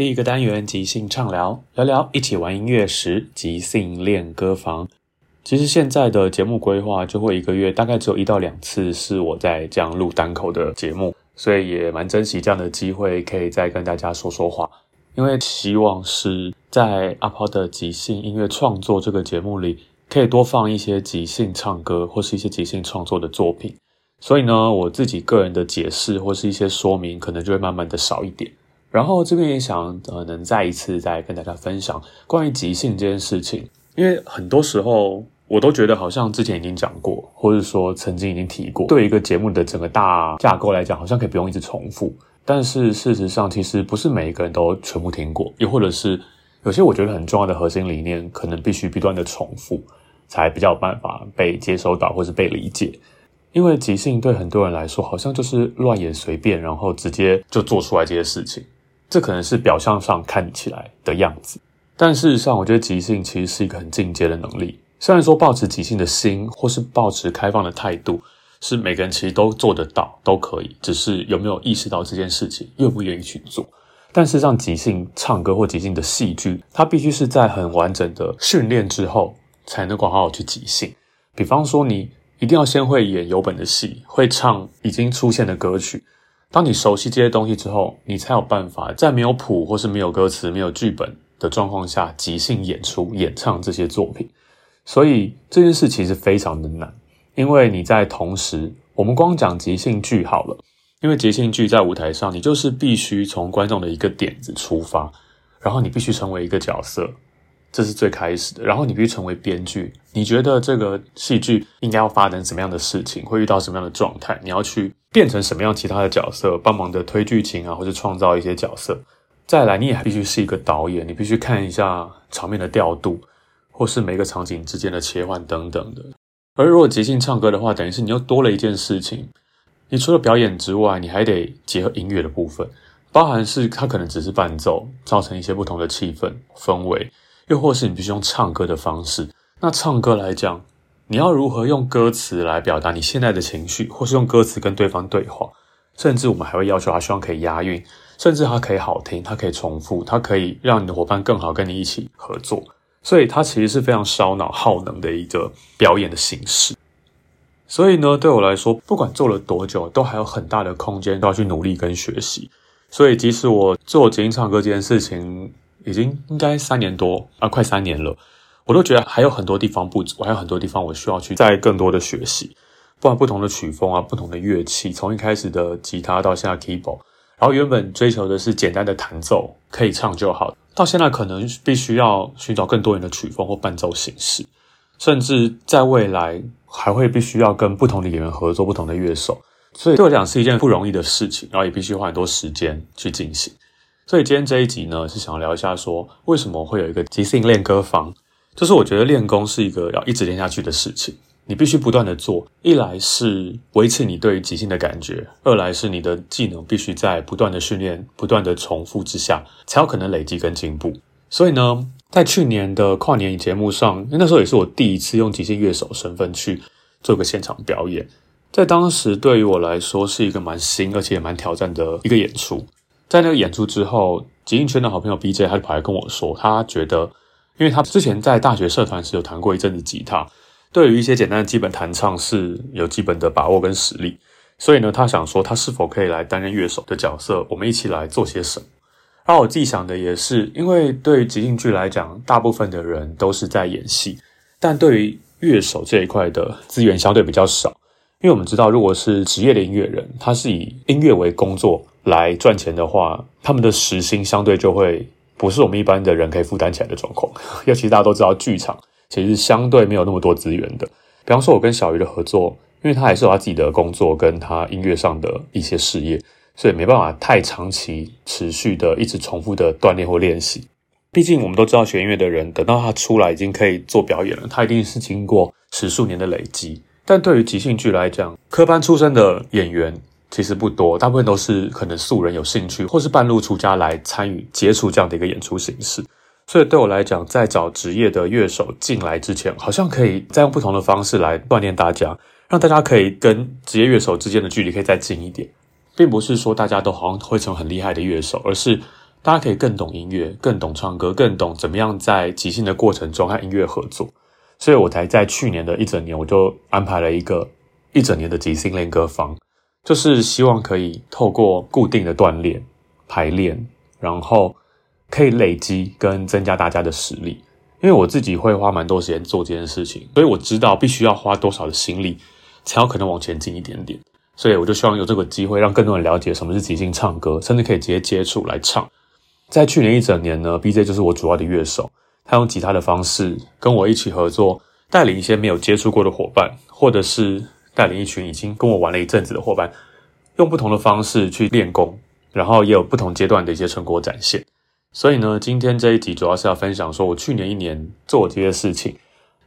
第一个单元即兴畅聊，聊聊一起玩音乐时即兴练歌房。其实现在的节目规划就会一个月大概只有一到两次是我在这样录单口的节目，所以也蛮珍惜这样的机会，可以再跟大家说说话。因为希望是在阿抛的即兴音乐创作这个节目里，可以多放一些即兴唱歌或是一些即兴创作的作品。所以呢，我自己个人的解释或是一些说明，可能就会慢慢的少一点。然后这边也想呃，能再一次再跟大家分享关于即兴这件事情，因为很多时候我都觉得好像之前已经讲过，或者说曾经已经提过，对一个节目的整个大架构来讲，好像可以不用一直重复。但是事实上，其实不是每一个人都全部听过，又或者是有些我觉得很重要的核心理念，可能必须不断的重复，才比较有办法被接收到或是被理解。因为即兴对很多人来说，好像就是乱演随便，然后直接就做出来这些事情。这可能是表象上看起来的样子，但事实上，我觉得即兴其实是一个很进阶的能力。虽然说抱持即兴的心，或是抱持开放的态度，是每个人其实都做得到，都可以，只是有没有意识到这件事情，愿不愿意去做。但事实上，即兴唱歌或即兴的戏剧，它必须是在很完整的训练之后，才能够好好去即兴。比方说，你一定要先会演有本的戏，会唱已经出现的歌曲。当你熟悉这些东西之后，你才有办法在没有谱或是没有歌词、没有剧本的状况下即兴演出、演唱这些作品。所以这件事其实非常的难，因为你在同时，我们光讲即兴剧好了，因为即兴剧在舞台上，你就是必须从观众的一个点子出发，然后你必须成为一个角色。这是最开始的，然后你必须成为编剧。你觉得这个戏剧应该要发生什么样的事情，会遇到什么样的状态？你要去变成什么样其他的角色，帮忙的推剧情啊，或者创造一些角色。再来，你也必须是一个导演，你必须看一下场面的调度，或是每个场景之间的切换等等的。而如果即兴唱歌的话，等于是你又多了一件事情。你除了表演之外，你还得结合音乐的部分，包含是它可能只是伴奏，造成一些不同的气氛氛围。又或是你必须用唱歌的方式，那唱歌来讲，你要如何用歌词来表达你现在的情绪，或是用歌词跟对方对话，甚至我们还会要求他希望可以押韵，甚至它可以好听，它可以重复，它可以让你的伙伴更好跟你一起合作，所以它其实是非常烧脑耗能的一个表演的形式。所以呢，对我来说，不管做了多久，都还有很大的空间都要去努力跟学习。所以即使我做即兴唱歌这件事情，已经应该三年多啊，快三年了，我都觉得还有很多地方不足，还有很多地方我需要去再更多的学习。不管不同的曲风啊，不同的乐器，从一开始的吉他到现在 keyboard，然后原本追求的是简单的弹奏，可以唱就好，到现在可能必须要寻找更多元的曲风或伴奏形式，甚至在未来还会必须要跟不同的演员合作，不同的乐手，所以对我讲是一件不容易的事情，然后也必须花很多时间去进行。所以今天这一集呢，是想聊一下说，为什么会有一个即兴练歌房？就是我觉得练功是一个要一直练下去的事情，你必须不断的做。一来是维持你对于即兴的感觉，二来是你的技能必须在不断的训练、不断的重复之下，才有可能累积跟进步。所以呢，在去年的跨年节目上，那时候也是我第一次用即兴乐手身份去做个现场表演，在当时对于我来说是一个蛮新而且也蛮挑战的一个演出。在那个演出之后，即兴圈的好朋友 BJ 他就跑来跟我说，他觉得，因为他之前在大学社团时有弹过一阵子吉他，对于一些简单的基本弹唱是有基本的把握跟实力，所以呢，他想说他是否可以来担任乐手的角色，我们一起来做些什么。而我自己想的也是，因为对于即兴剧来讲，大部分的人都是在演戏，但对于乐手这一块的资源相对比较少，因为我们知道，如果是职业的音乐人，他是以音乐为工作。来赚钱的话，他们的时薪相对就会不是我们一般的人可以负担起来的状况。尤其大家都知道，剧场其实相对没有那么多资源的。比方说，我跟小鱼的合作，因为他还是有他自己的工作跟他音乐上的一些事业，所以没办法太长期持续的一直重复的锻炼或练习。毕竟我们都知道，学音乐的人等到他出来已经可以做表演了，他一定是经过十数年的累积。但对于即兴剧来讲，科班出身的演员。其实不多，大部分都是可能素人有兴趣，或是半路出家来参与接触这样的一个演出形式。所以对我来讲，在找职业的乐手进来之前，好像可以再用不同的方式来锻炼大家，让大家可以跟职业乐手之间的距离可以再近一点，并不是说大家都好像会成很厉害的乐手，而是大家可以更懂音乐，更懂唱歌，更懂怎么样在即兴的过程中和音乐合作。所以我才在去年的一整年，我就安排了一个一整年的即兴练歌房。就是希望可以透过固定的锻炼、排练，然后可以累积跟增加大家的实力。因为我自己会花蛮多时间做这件事情，所以我知道必须要花多少的心力，才有可能往前进一点点。所以我就希望有这个机会，让更多人了解什么是即兴唱歌，甚至可以直接接触来唱。在去年一整年呢，BJ 就是我主要的乐手，他用吉他的方式跟我一起合作，带领一些没有接触过的伙伴，或者是。带领一群已经跟我玩了一阵子的伙伴，用不同的方式去练功，然后也有不同阶段的一些成果展现。所以呢，今天这一集主要是要分享说我去年一年做这些事情。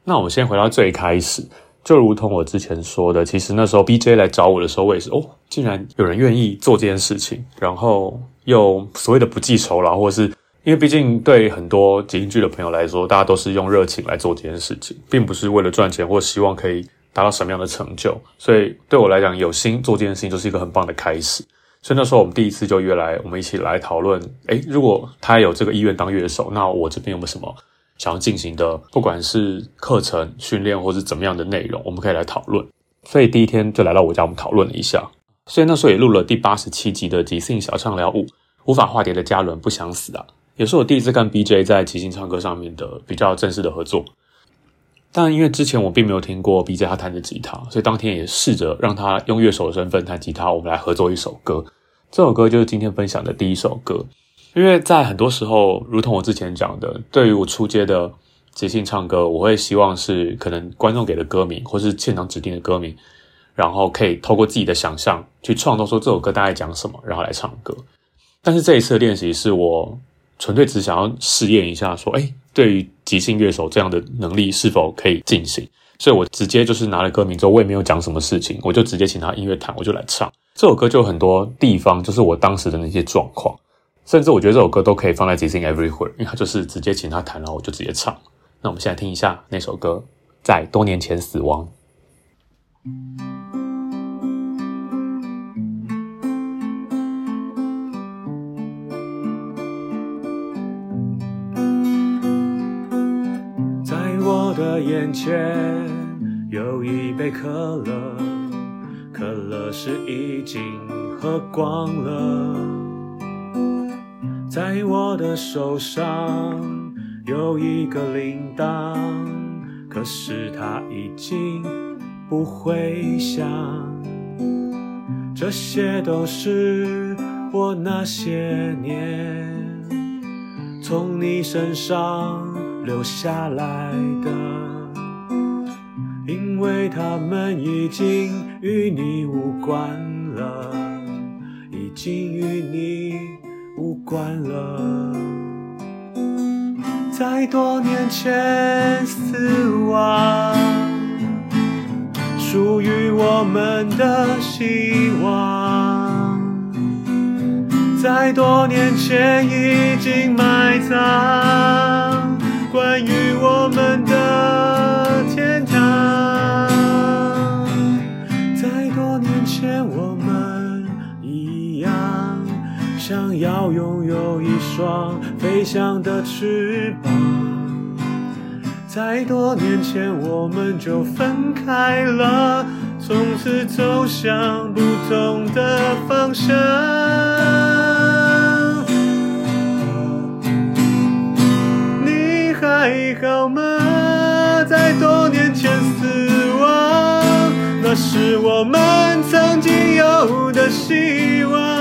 那我们先回到最开始，就如同我之前说的，其实那时候 BJ 来找我的时候，我也是哦，竟然有人愿意做这件事情，然后又所谓的不计酬劳，或是因为毕竟对很多即兴剧的朋友来说，大家都是用热情来做这件事情，并不是为了赚钱或希望可以。达到什么样的成就？所以对我来讲，有心做这件事情就是一个很棒的开始。所以那时候我们第一次就约来，我们一起来讨论。诶，如果他有这个意愿当乐手，那我这边有没有什么想要进行的？不管是课程训练，或是怎么样的内容，我们可以来讨论。所以第一天就来到我家，我们讨论了一下。所以那时候也录了第八十七集的即兴小唱聊五，无法化蝶的嘉伦不想死啊，也是我第一次跟 BJ 在即兴唱歌上面的比较正式的合作。但因为之前我并没有听过 BJ 他弹的吉他，所以当天也试着让他用乐手的身份弹吉他，我们来合作一首歌。这首歌就是今天分享的第一首歌。因为在很多时候，如同我之前讲的，对于我出街的即兴唱歌，我会希望是可能观众给的歌名，或是现场指定的歌名，然后可以透过自己的想象去创作，说这首歌大概讲什么，然后来唱歌。但是这一次的练习是我纯粹只想要试验一下，说，哎。对于即兴乐手这样的能力是否可以进行？所以我直接就是拿了歌名之后，我也没有讲什么事情，我就直接请他音乐弹，我就来唱。这首歌就有很多地方，就是我当时的那些状况，甚至我觉得这首歌都可以放在即兴 Everywhere，因为他就是直接请他弹，然后我就直接唱。那我们现在听一下那首歌，在多年前死亡。的眼前有一杯可乐，可乐是已经喝光了。在我的手上有一个铃铛，可是它已经不会响。这些都是我那些年从你身上留下来的。因为他们已经与你无关了，已经与你无关了。在多年前死亡，属于我们的希望，在多年前已经埋葬，关于我们的天堂，在多年前我们一样，想要拥有一双飞翔的翅膀。在多年前我们就分开了，从此走向不同的方向。还好吗？在多年前死亡，那是我们曾经有的希望。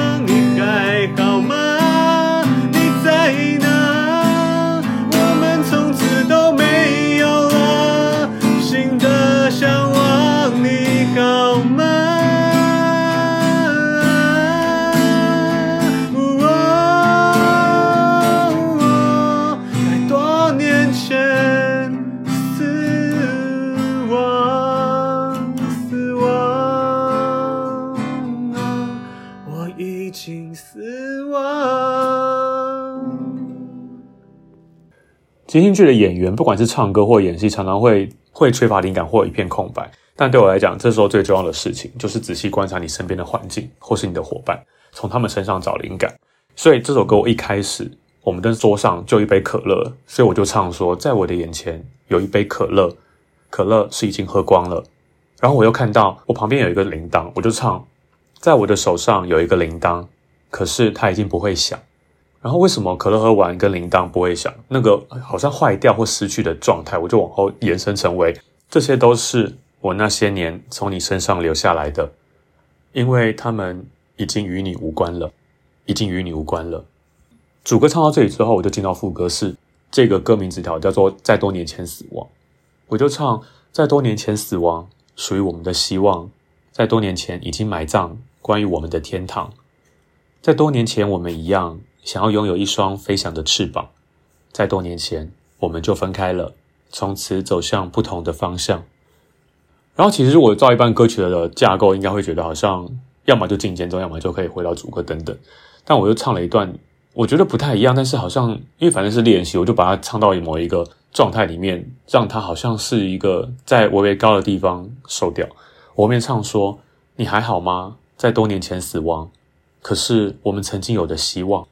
即兴剧的演员，不管是唱歌或演戏，常常会会缺乏灵感或一片空白。但对我来讲，这时候最重要的事情就是仔细观察你身边的环境，或是你的伙伴，从他们身上找灵感。所以这首歌我一开始，我们的桌上就一杯可乐，所以我就唱说，在我的眼前有一杯可乐，可乐是已经喝光了。然后我又看到我旁边有一个铃铛，我就唱，在我的手上有一个铃铛，可是它已经不会响。然后为什么可乐喝完跟铃铛不会响？那个好像坏掉或失去的状态，我就往后延伸成为，这些都是我那些年从你身上留下来的，因为他们已经与你无关了，已经与你无关了。主歌唱到这里之后，我就进到副歌，是这个歌名纸条叫做“在多年前死亡”，我就唱“在多年前死亡，属于我们的希望，在多年前已经埋葬关于我们的天堂，在多年前我们一样。”想要拥有一双飞翔的翅膀，在多年前我们就分开了，从此走向不同的方向。然后，其实我照一般歌曲的架构，应该会觉得好像要么就进间奏，要么就可以回到主歌等等。但我又唱了一段，我觉得不太一样，但是好像因为反正是练习，我就把它唱到某一个状态里面，让它好像是一个在微微高的地方收掉。我后面唱说：“你还好吗？在多年前死亡，可是我们曾经有的希望。”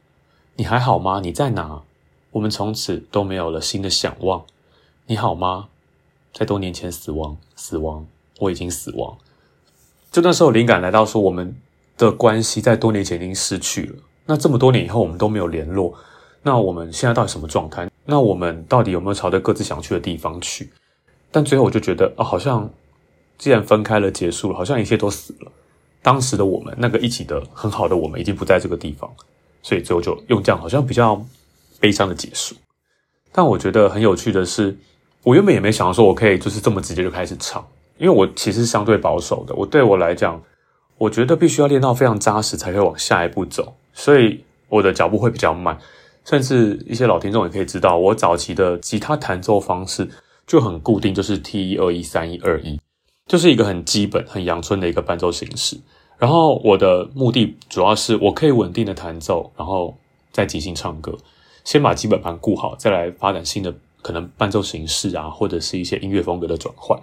你还好吗？你在哪？我们从此都没有了新的想望。你好吗？在多年前死亡，死亡，我已经死亡。就那时候灵感来到，说我们的关系在多年前已经失去了。那这么多年以后，我们都没有联络。那我们现在到底什么状态？那我们到底有没有朝着各自想去的地方去？但最后我就觉得，哦，好像既然分开了，结束了，好像一切都死了。当时的我们，那个一起的很好的我们，已经不在这个地方。所以最后就用这样好像比较悲伤的结束，但我觉得很有趣的是，我原本也没想到说我可以就是这么直接就开始唱，因为我其实相对保守的。我对我来讲，我觉得必须要练到非常扎实才可以往下一步走，所以我的脚步会比较慢。甚至一些老听众也可以知道，我早期的吉他弹奏方式就很固定，就是 T 一二一三一二一，就是一个很基本、很阳春的一个伴奏形式。然后我的目的主要是我可以稳定的弹奏，然后再即兴唱歌，先把基本盘顾好，再来发展新的可能伴奏形式啊，或者是一些音乐风格的转换。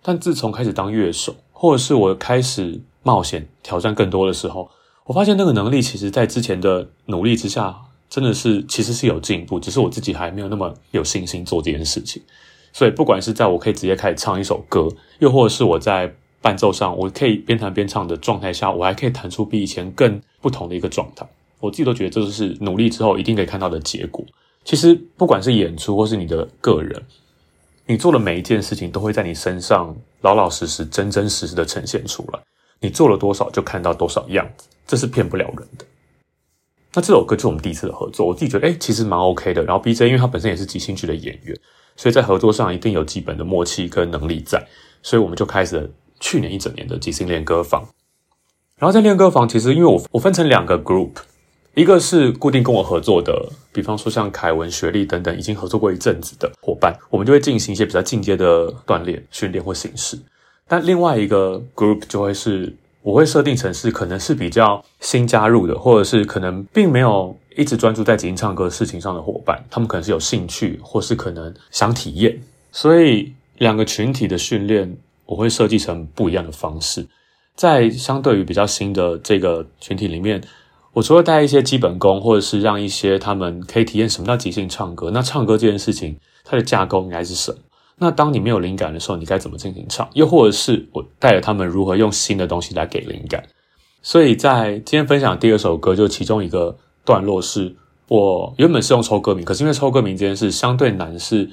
但自从开始当乐手，或者是我开始冒险挑战更多的时候，我发现那个能力其实在之前的努力之下，真的是其实是有进步，只是我自己还没有那么有信心做这件事情。所以不管是在我可以直接开始唱一首歌，又或者是我在伴奏上，我可以边弹边唱的状态下，我还可以弹出比以前更不同的一个状态。我自己都觉得这就是努力之后一定可以看到的结果。其实不管是演出或是你的个人，你做的每一件事情都会在你身上老老实实、真真实实的呈现出来。你做了多少，就看到多少样子，这是骗不了人的。那这首歌就是我们第一次的合作，我自己觉得诶其实蛮 OK 的。然后 BJ 因为他本身也是即兴剧的演员，所以在合作上一定有基本的默契跟能力在。所以我们就开始了去年一整年的即兴练歌房。然后在练歌房，其实因为我我分成两个 group，一个是固定跟我合作的，比方说像凯文、学历等等已经合作过一阵子的伙伴，我们就会进行一些比较进阶的锻炼、训练或形式。但另外一个 group 就会是我会设定成是可能是比较新加入的，或者是可能并没有一直专注在即兴唱歌事情上的伙伴，他们可能是有兴趣，或是可能想体验，所以两个群体的训练我会设计成不一样的方式。在相对于比较新的这个群体里面。我除了带一些基本功，或者是让一些他们可以体验什么叫即兴唱歌。那唱歌这件事情，它的架构应该是什么？那当你没有灵感的时候，你该怎么进行唱？又或者是我带着他们如何用新的东西来给灵感？所以在今天分享的第二首歌，就其中一个段落是我原本是用抽歌名，可是因为抽歌名这件事相对难，是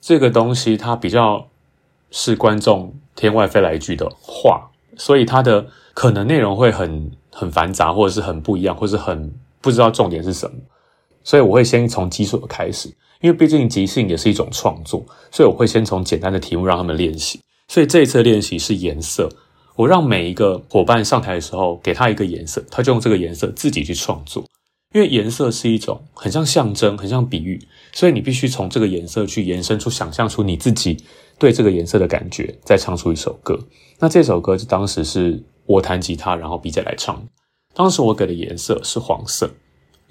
这个东西它比较是观众天外飞来一句的话，所以它的可能内容会很。很繁杂，或者是很不一样，或者是很不知道重点是什么，所以我会先从基础的开始，因为毕竟即兴也是一种创作，所以我会先从简单的题目让他们练习。所以这一次练习是颜色，我让每一个伙伴上台的时候给他一个颜色，他就用这个颜色自己去创作，因为颜色是一种很像象征，很像比喻，所以你必须从这个颜色去延伸出、想象出你自己对这个颜色的感觉，再唱出一首歌。那这首歌就当时是。我弹吉他，然后 BJ 来唱。当时我给的颜色是黄色，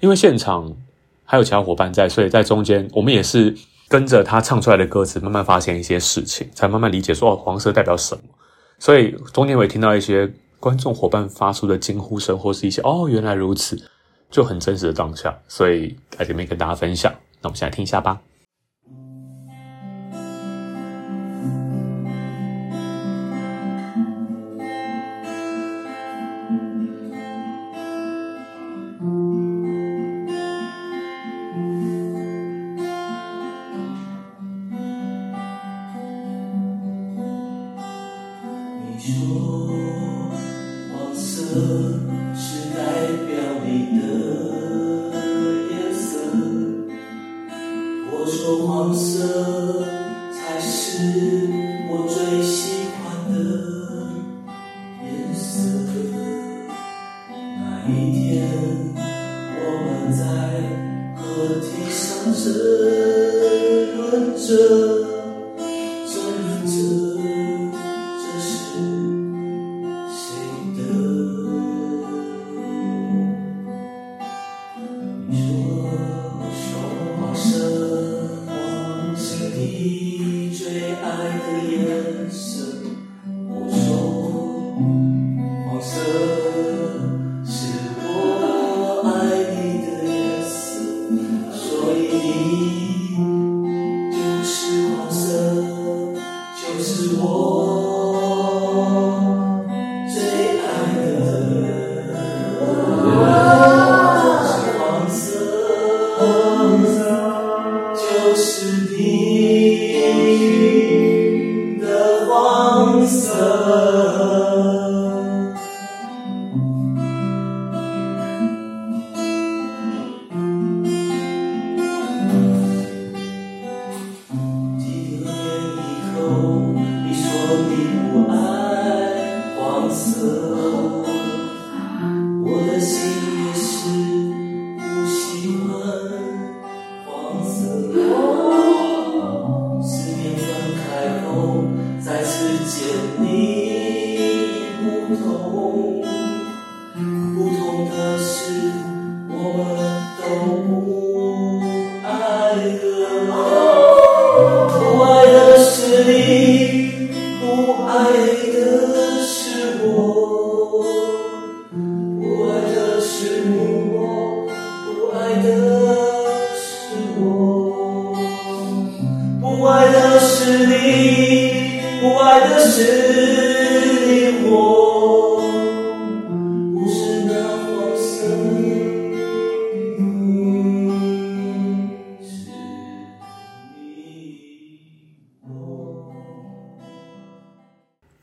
因为现场还有其他伙伴在，所以在中间我们也是跟着他唱出来的歌词，慢慢发现一些事情，才慢慢理解说哦，黄色代表什么。所以中间我也听到一些观众伙伴发出的惊呼声，或是一些哦，原来如此，就很真实的当下，所以在这边跟大家分享。那我们现在听一下吧。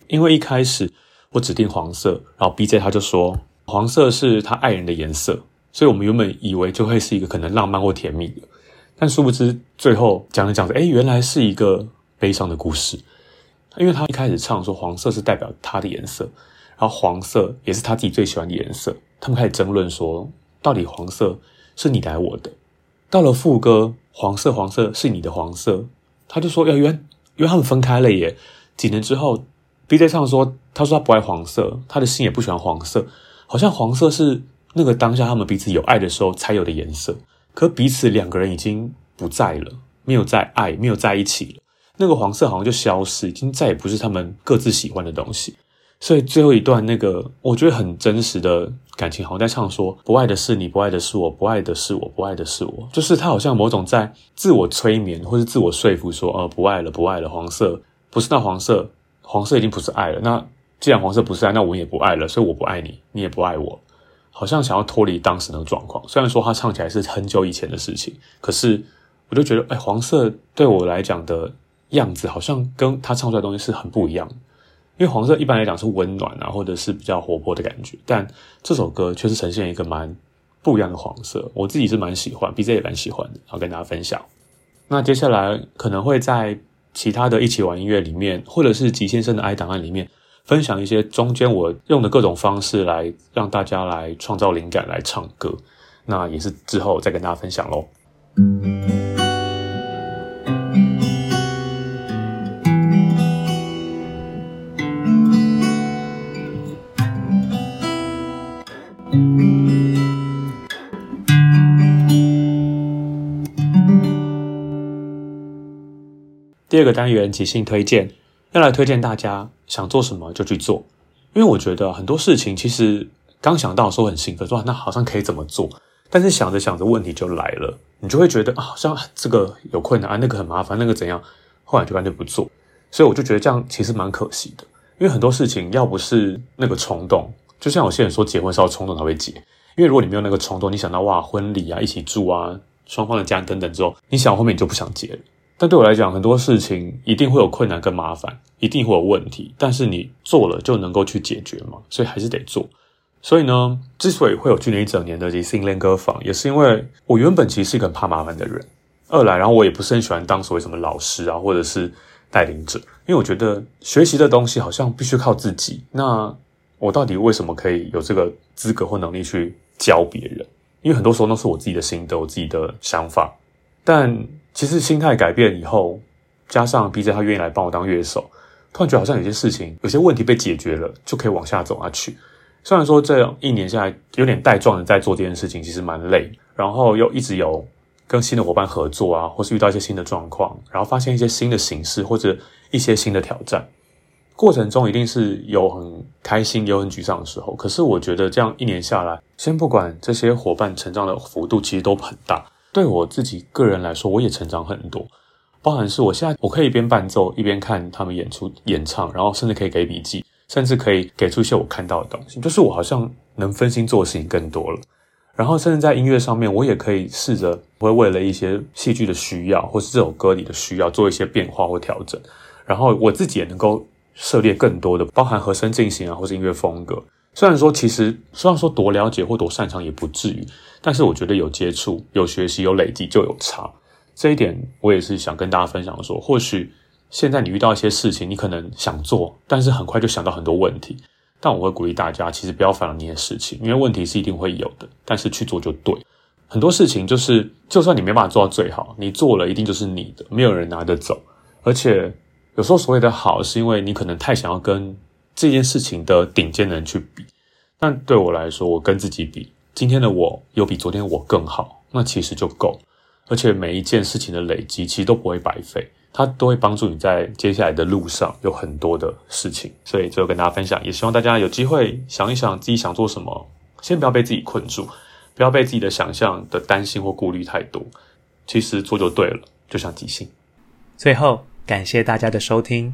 因为一开始我指定黄色，然后 BJ 他就说黄色是他爱人的颜色，所以我们原本以为就会是一个可能浪漫或甜蜜的，但殊不知最后讲着讲着，哎，原来是一个悲伤的故事。因为他一开始唱说黄色是代表他的颜色，然后黄色也是他自己最喜欢的颜色。他们开始争论说，到底黄色是你的还是我的？到了副歌，黄色黄色是你的黄色，他就说要原因为他们分开了耶。几年之后，BJ 唱说，他说他不爱黄色，他的心也不喜欢黄色，好像黄色是那个当下他们彼此有爱的时候才有的颜色，可彼此两个人已经不在了，没有再爱，没有在一起了，那个黄色好像就消失，已经再也不是他们各自喜欢的东西。所以最后一段那个我觉得很真实的感情，好像在唱说，不爱的是你，不爱的是我，不爱的是我，不爱的是我，就是他好像某种在自我催眠或是自我说服说，呃，不爱了，不爱了，黄色。不是那黄色，黄色已经不是爱了。那既然黄色不是爱，那我也不爱了。所以我不爱你，你也不爱我，好像想要脱离当时那个状况。虽然说他唱起来是很久以前的事情，可是我就觉得，哎，黄色对我来讲的样子，好像跟他唱出来的东西是很不一样的。因为黄色一般来讲是温暖啊，或者是比较活泼的感觉，但这首歌却是呈现一个蛮不一样的黄色。我自己是蛮喜欢，BJ 也蛮喜欢的，然后跟大家分享。那接下来可能会在。其他的一起玩音乐里面，或者是吉先生的 I 档案里面，分享一些中间我用的各种方式来让大家来创造灵感来唱歌，那也是之后再跟大家分享喽。第二个单元即兴推荐，要来推荐大家想做什么就去做，因为我觉得很多事情其实刚想到的时候很兴奋，说那好像可以怎么做，但是想着想着问题就来了，你就会觉得啊，好像这个有困难啊，那个很麻烦，那个怎样，后来就干脆不做。所以我就觉得这样其实蛮可惜的，因为很多事情要不是那个冲动，就像有些人说结婚是要冲动才会结，因为如果你没有那个冲动，你想到哇婚礼啊，一起住啊，双方的家等等之后，你想后面你就不想结了。但对我来讲，很多事情一定会有困难跟麻烦，一定会有问题。但是你做了就能够去解决嘛，所以还是得做。所以呢，之所以会有去年一整年的即兴练歌房，也是因为我原本其实是一个很怕麻烦的人。二来，然后我也不是很喜欢当所谓什么老师啊，或者是带领者，因为我觉得学习的东西好像必须靠自己。那我到底为什么可以有这个资格或能力去教别人？因为很多时候都是我自己的心得，我自己的想法，但。其实心态改变以后，加上 BJ 他愿意来帮我当乐手，突然觉得好像有些事情、有些问题被解决了，就可以往下走下去。虽然说这样一年下来有点带状的在做这件事情，其实蛮累，然后又一直有跟新的伙伴合作啊，或是遇到一些新的状况，然后发现一些新的形式或者一些新的挑战，过程中一定是有很开心、有很沮丧的时候。可是我觉得这样一年下来，先不管这些伙伴成长的幅度，其实都很大。对我自己个人来说，我也成长很多，包含是我现在我可以一边伴奏一边看他们演出演唱，然后甚至可以给笔记，甚至可以给出一些我看到的东西，就是我好像能分心做的事情更多了。然后甚至在音乐上面，我也可以试着会为了一些戏剧的需要，或是这首歌里的需要做一些变化或调整。然后我自己也能够涉猎更多的，包含和声进行啊，或是音乐风格。虽然说其实虽然说多了解或多擅长也不至于。但是我觉得有接触、有学习、有累积就有差，这一点我也是想跟大家分享说，或许现在你遇到一些事情，你可能想做，但是很快就想到很多问题。但我会鼓励大家，其实不要烦恼那些事情，因为问题是一定会有的，但是去做就对。很多事情就是，就算你没办法做到最好，你做了一定就是你的，没有人拿得走。而且有时候所谓的好，是因为你可能太想要跟这件事情的顶尖人去比，但对我来说，我跟自己比。今天的我有比昨天我更好，那其实就够。而且每一件事情的累积，其实都不会白费，它都会帮助你在接下来的路上有很多的事情。所以最后跟大家分享，也希望大家有机会想一想自己想做什么，先不要被自己困住，不要被自己的想象的担心或顾虑太多。其实做就对了，就像即兴。最后感谢大家的收听，